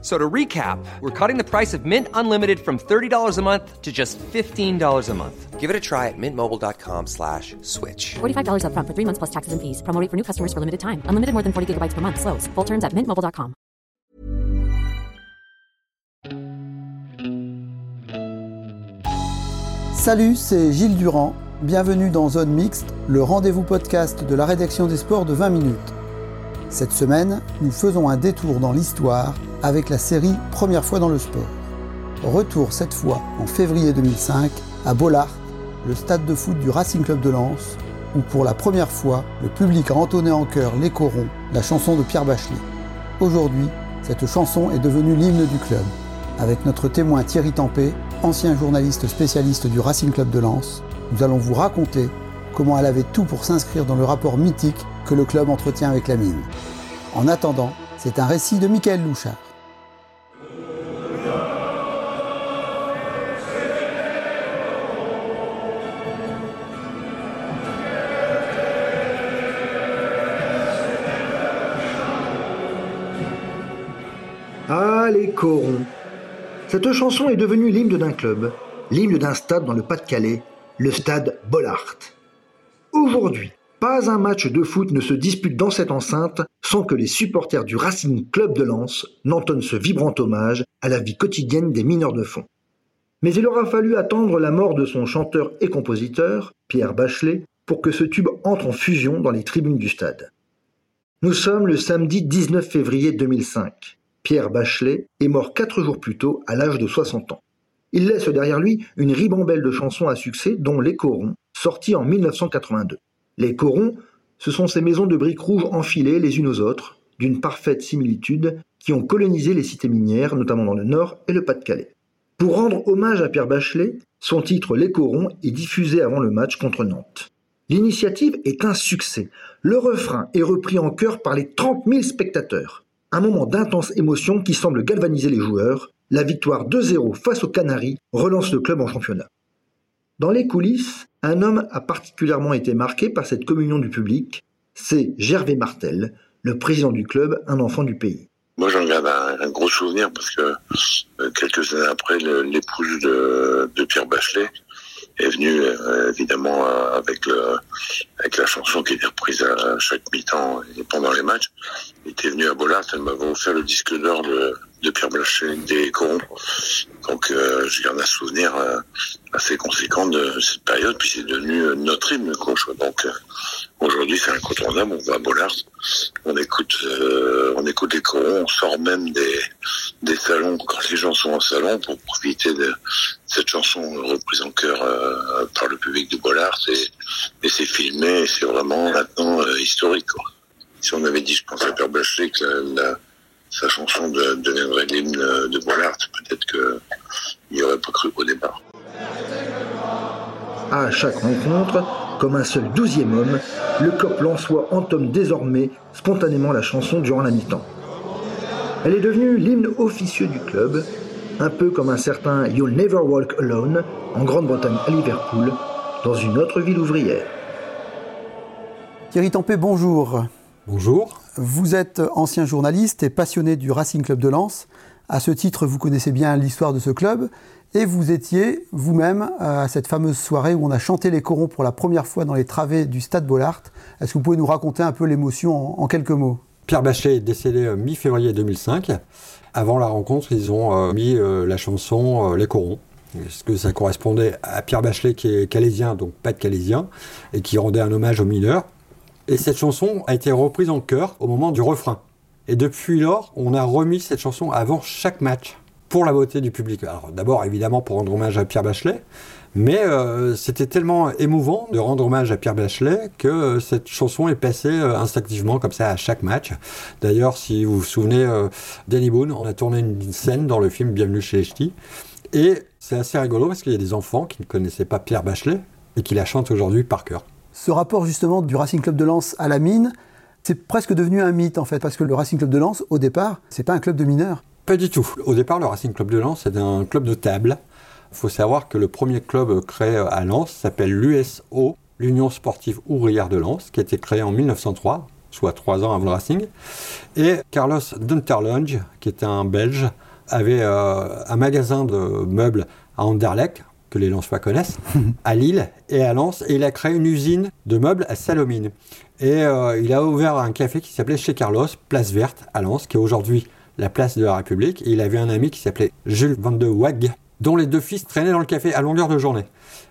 So to recap, we're cutting the price of Mint Unlimited from $30 a month to just $15 a month. Give it a try at mintmobile.com slash switch. $45 upfront for three months plus taxes and fees. Promo rate for new customers for limited time. Unlimited more than 40 gigabytes per month. Slows. Full terms at mintmobile.com. Salut, c'est Gilles Durand. Bienvenue dans Zone Mixte, le rendez-vous podcast de la rédaction des sports de 20 minutes. Cette semaine, nous faisons un détour dans l'histoire avec la série Première fois dans le sport. Retour cette fois en février 2005 à Bollard, le stade de foot du Racing Club de Lens, où pour la première fois, le public a entonné en chœur Les Corons, la chanson de Pierre Bachelet. Aujourd'hui, cette chanson est devenue l'hymne du club. Avec notre témoin Thierry Tempé, ancien journaliste spécialiste du Racing Club de Lens, nous allons vous raconter comment elle avait tout pour s'inscrire dans le rapport mythique que le club entretient avec la mine. En attendant, c'est un récit de Michael Louchard. Ah, les corons Cette chanson est devenue l'hymne d'un club, l'hymne d'un stade dans le Pas-de-Calais, le stade Bollard. Aujourd'hui, pas un match de foot ne se dispute dans cette enceinte sans que les supporters du Racing Club de Lens n'entonnent ce vibrant hommage à la vie quotidienne des mineurs de fond. Mais il aura fallu attendre la mort de son chanteur et compositeur, Pierre Bachelet, pour que ce tube entre en fusion dans les tribunes du stade. Nous sommes le samedi 19 février 2005. Pierre Bachelet est mort quatre jours plus tôt à l'âge de 60 ans. Il laisse derrière lui une ribambelle de chansons à succès dont Les Corons, sorti en 1982. Les corons, ce sont ces maisons de briques rouges enfilées les unes aux autres, d'une parfaite similitude, qui ont colonisé les cités minières, notamment dans le Nord et le Pas-de-Calais. Pour rendre hommage à Pierre Bachelet, son titre Les corons est diffusé avant le match contre Nantes. L'initiative est un succès. Le refrain est repris en chœur par les 30 000 spectateurs. Un moment d'intense émotion qui semble galvaniser les joueurs. La victoire 2-0 face aux Canaries relance le club en championnat. Dans les coulisses, un homme a particulièrement été marqué par cette communion du public. C'est Gervais Martel, le président du club, un enfant du pays. Moi, j'en garde un, gros souvenir parce que euh, quelques années après, l'épouse de, Pierre Bachelet est venue euh, évidemment euh, avec la chanson qui était reprise à chaque mi-temps et pendant les matchs. Elle était venue à Bollard, elle m'avait offert le disque d'or de, de Pierre Blanchet des Corons. Donc euh, je un souvenir euh, assez conséquent de cette période, puis c'est devenu euh, notre hymne. Quoi, donc euh, aujourd'hui c'est incontournable, on va à Bollard, on écoute on écoute les Corons, on sort même des, des salons quand les gens sont en salon pour profiter de cette chanson reprise en chœur par le public de Bollard et, et c'est filmé, c'est vraiment maintenant historique. Quoi. Si on avait dit, je pense à Pierre Blanchet que la sa chanson de, deviendrait l'hymne de Bollard, peut-être qu'il n'y aurait pas cru au départ. À chaque rencontre, comme un seul douzième homme, le cop Lançois entame désormais spontanément la chanson durant la mi-temps. Elle est devenue l'hymne officieux du club, un peu comme un certain You'll Never Walk Alone en Grande-Bretagne à Liverpool, dans une autre ville ouvrière. Thierry Tempé, bonjour. Bonjour. Vous êtes ancien journaliste et passionné du Racing Club de Lens. À ce titre, vous connaissez bien l'histoire de ce club et vous étiez vous-même à cette fameuse soirée où on a chanté les corons pour la première fois dans les travées du stade Bollard. Est-ce que vous pouvez nous raconter un peu l'émotion en, quelques mots? Pierre Bachelet est décédé mi-février 2005. Avant la rencontre, ils ont mis la chanson Les corons. Est-ce que ça correspondait à Pierre Bachelet qui est calésien, donc pas de calésien, et qui rendait un hommage aux mineurs? Et cette chanson a été reprise en chœur au moment du refrain. Et depuis lors, on a remis cette chanson avant chaque match pour la beauté du public. Alors d'abord évidemment pour rendre hommage à Pierre Bachelet, mais euh, c'était tellement émouvant de rendre hommage à Pierre Bachelet que euh, cette chanson est passée euh, instinctivement comme ça à chaque match. D'ailleurs, si vous vous souvenez, Danny Boone, on a tourné une scène dans le film Bienvenue chez les Ch'tis, et c'est assez rigolo parce qu'il y a des enfants qui ne connaissaient pas Pierre Bachelet et qui la chantent aujourd'hui par cœur. Ce rapport justement du Racing Club de Lens à la mine, C'est presque devenu un mythe en fait, parce que le Racing Club de Lens, au départ, c'est pas un club de mineurs. Pas du tout. Au départ, le Racing Club de Lens, c'est un club de table. Il faut savoir que le premier club créé à Lens s'appelle l'USO, l'Union Sportive Ouvrière de Lens, qui a été créé en 1903, soit trois ans avant le Racing. Et Carlos Dunterlunge, qui était un Belge, avait euh, un magasin de meubles à Anderlecht, que les Lensois connaissent, à Lille et à Lens, et il a créé une usine de meubles à Salomine. Et euh, il a ouvert un café qui s'appelait Chez Carlos, Place Verte, à Lens, qui est aujourd'hui la place de la République. Et il avait un ami qui s'appelait Jules Van de Wag, dont les deux fils traînaient dans le café à longueur de journée.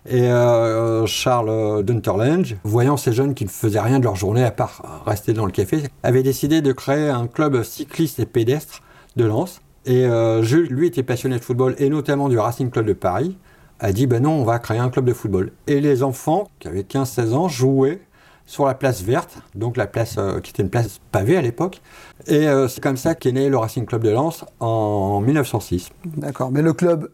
Et euh, Charles Dunterlange, voyant ces jeunes qui ne faisaient rien de leur journée à part rester dans le café, avait décidé de créer un club cycliste et pédestre de Lens. Et euh, Jules, lui, était passionné de football et notamment du Racing Club de Paris, a dit ben non, on va créer un club de football. Et les enfants, qui avaient 15-16 ans, jouaient sur la place verte, donc la place euh, qui était une place pavée à l'époque. Et euh, c'est comme ça qu'est né le Racing Club de Lens en 1906. D'accord, mais le club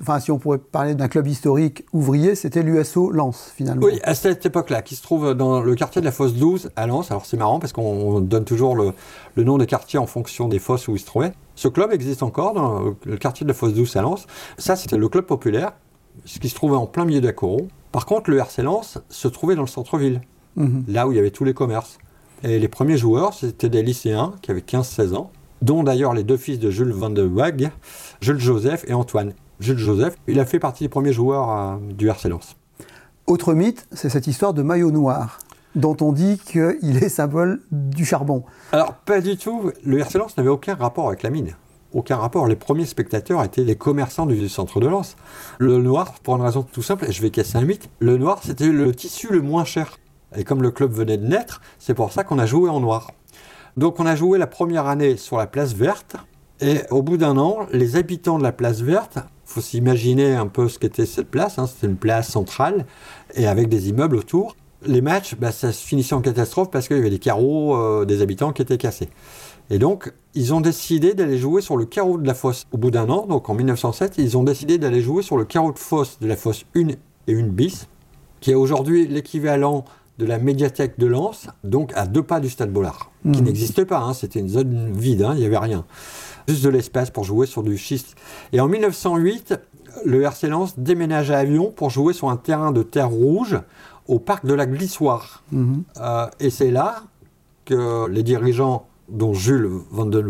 enfin si on pourrait parler d'un club historique ouvrier, c'était l'USO Lens finalement. Oui, à cette époque-là, qui se trouve dans le quartier de la Fosse 12 à Lens. Alors c'est marrant parce qu'on donne toujours le, nom des quartiers en fonction des fosses où il se trouvait. Ce club existe encore dans le quartier de la Fosse 12 à Lens. Ça, c'était le club populaire, ce qui se trouvait en plein milieu d'Acoron. Par contre, le RC Lens se trouvait dans le centre-ville, mhm. là où il y avait tous les commerces. Et les premiers joueurs, c'était des lycéens qui avaient 15-16 ans, dont d'ailleurs les deux fils de Jules Van de Wag, Jules Joseph et Antoine. Jules Joseph, il a fait partie des premiers joueurs euh, du RC Lens. Autre mythe, c'est cette histoire de maillot noir dont on dit qu'il est symbole du charbon. Alors, pas du tout. Le RC Lens n'avait aucun rapport avec la mine. Aucun rapport. Les premiers spectateurs étaient les commerçants du centre de Lens. Le noir, pour une raison tout simple, et je vais casser un mythe, le noir, c'était le tissu le moins cher. Et comme le club venait de naître, c'est pour ça qu'on a joué en noir. Donc on a joué la première année sur la place verte, et au bout d'un an, les habitants de la place verte faut s'imaginer un peu ce qu'était cette place. Hein. C'était une place centrale et avec des immeubles autour. Les matchs, bah, ça se finissait en catastrophe parce qu'il y avait des carreaux euh, des habitants qui étaient cassés. Et donc, ils ont décidé d'aller jouer sur le carreau de la fosse. Au bout d'un an, donc en 1907, ils ont décidé d'aller jouer sur le carreau de fosse de la fosse 1 et 1 bis, qui est aujourd'hui l'équivalent de la médiathèque de Lens, donc à deux pas du stade Bollard, qui mmh. n'existe pas. Hein. C'était une zone vide, hein. il n'y avait rien juste de l'espace pour jouer sur du schiste. Et en 1908, le RC Lens déménage à Avion pour jouer sur un terrain de terre rouge au parc de la Glissoire. Mhm. Euh, et c'est là que les dirigeants, dont Jules Van den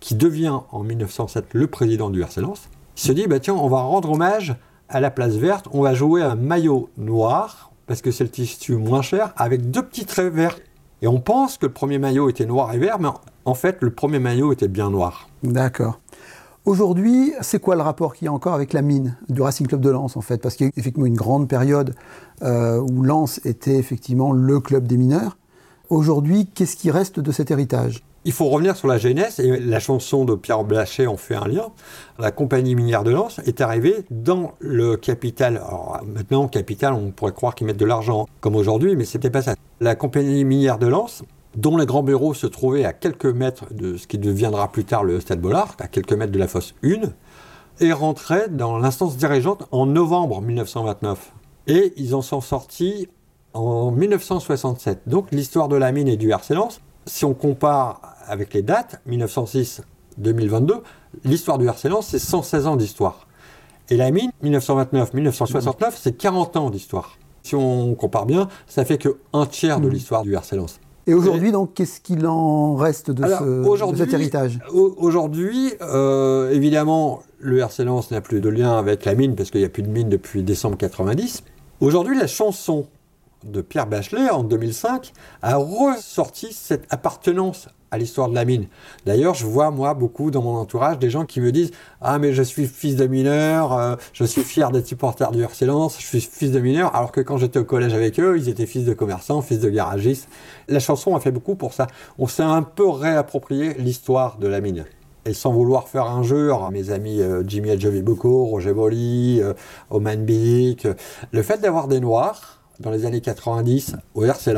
qui devient en 1907 le président du RC Lens, se dit bah tiens, on va rendre hommage à la place verte, on va jouer un maillot noir, parce que c'est le tissu moins cher, avec deux petits traits verts. Et on pense que le premier maillot était noir et vert, mais en fait, le premier maillot était bien noir. D'accord. Aujourd'hui, c'est quoi le rapport qu'il y a encore avec la mine du Racing Club de Lens en fait? Parce qu'il y a eu effectivement une grande période euh, où Lens était effectivement le club des mineurs. Aujourd'hui, qu'est-ce qui reste de cet héritage? Il faut revenir sur la jeunesse, et la chanson de Pierre Blaché en fait un lien. La compagnie minière de Lens est arrivée dans le capital. Maintenant, capital, on pourrait croire qu'ils mettent de l'argent, comme aujourd'hui, mais c'était pas ça. La compagnie minière de Lens dont les grands bureaux se trouvaient à quelques mètres de ce qui deviendra plus tard le Stade Bollard, à quelques mètres de la fosse 1, et rentrait dans l'instance dirigeante en novembre 1929. Et ils en sont sortis en 1967. Donc l'histoire de la mine et du RC si on compare avec les dates, 1906-2022, l'histoire du RC c'est 116 ans d'histoire. Et la mine, 1929-1969, c'est 40 ans d'histoire. Si on compare bien, ça fait que un tiers de mmh. l'histoire du RC et aujourd'hui, donc, qu'est-ce qu'il en reste de, ce, cet héritage? Aujourd'hui, euh, évidemment, le RC n'a plus de lien avec la mine parce qu'il n'y a plus de mine depuis décembre 90. Aujourd'hui, la chanson de Pierre Bachelet en 2005 a ressorti cette appartenance à l'histoire de la mine. D'ailleurs, je vois, moi, beaucoup dans mon entourage, des gens qui me disent Ah, mais je suis fils de mineur, euh, je suis fier d'être supporter du RC je suis fils de mineur, alors que quand j'étais au collège avec eux, ils étaient fils de commerçants, fils de garagistes. La chanson a fait beaucoup pour ça. On s'est un peu réapproprié l'histoire de la mine. Et sans vouloir faire un jeu, mes amis euh, Jimmy Adjoviboko, Roger Bolly, euh, Oman Bic, le fait d'avoir des Noirs dans les années 90 au RC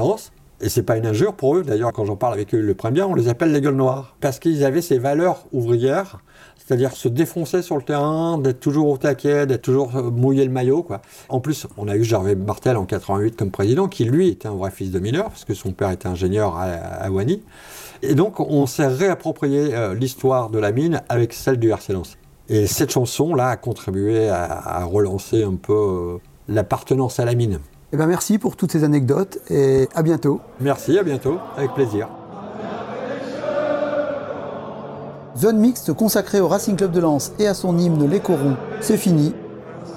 Et c'est pas une injure pour eux. D'ailleurs, quand j'en parle avec eux, le prennent bien. On les appelle les gueules noires parce qu'ils avaient ces valeurs ouvrières, c'est-à-dire se défoncer sur le terrain, d'être toujours au taquet, d'être toujours euh, mouiller le maillot. En plus, on a eu Gervais Martel en 88 comme président, qui lui était un vrai fils de mineur parce que son père était ingénieur à, à. Et donc, on s'est réapproprié euh, l'histoire de la mine avec celle du RC Lens. Et cette chanson-là a contribué à, à relancer un peu euh, l'appartenance à la mine. Eh ben merci pour toutes ces anecdotes et à bientôt. Merci, à bientôt, avec plaisir. Zone mixte consacrée au Racing Club de Lens et à son hymne Les Corons, c'est fini.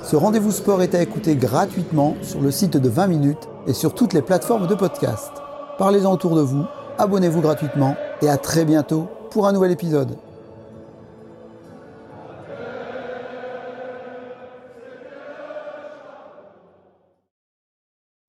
Ce rendez-vous sport est à écouter gratuitement sur le site de 20 minutes et sur toutes les plateformes de podcast. Parlez-en autour de vous, abonnez-vous gratuitement et à très bientôt pour un nouvel épisode.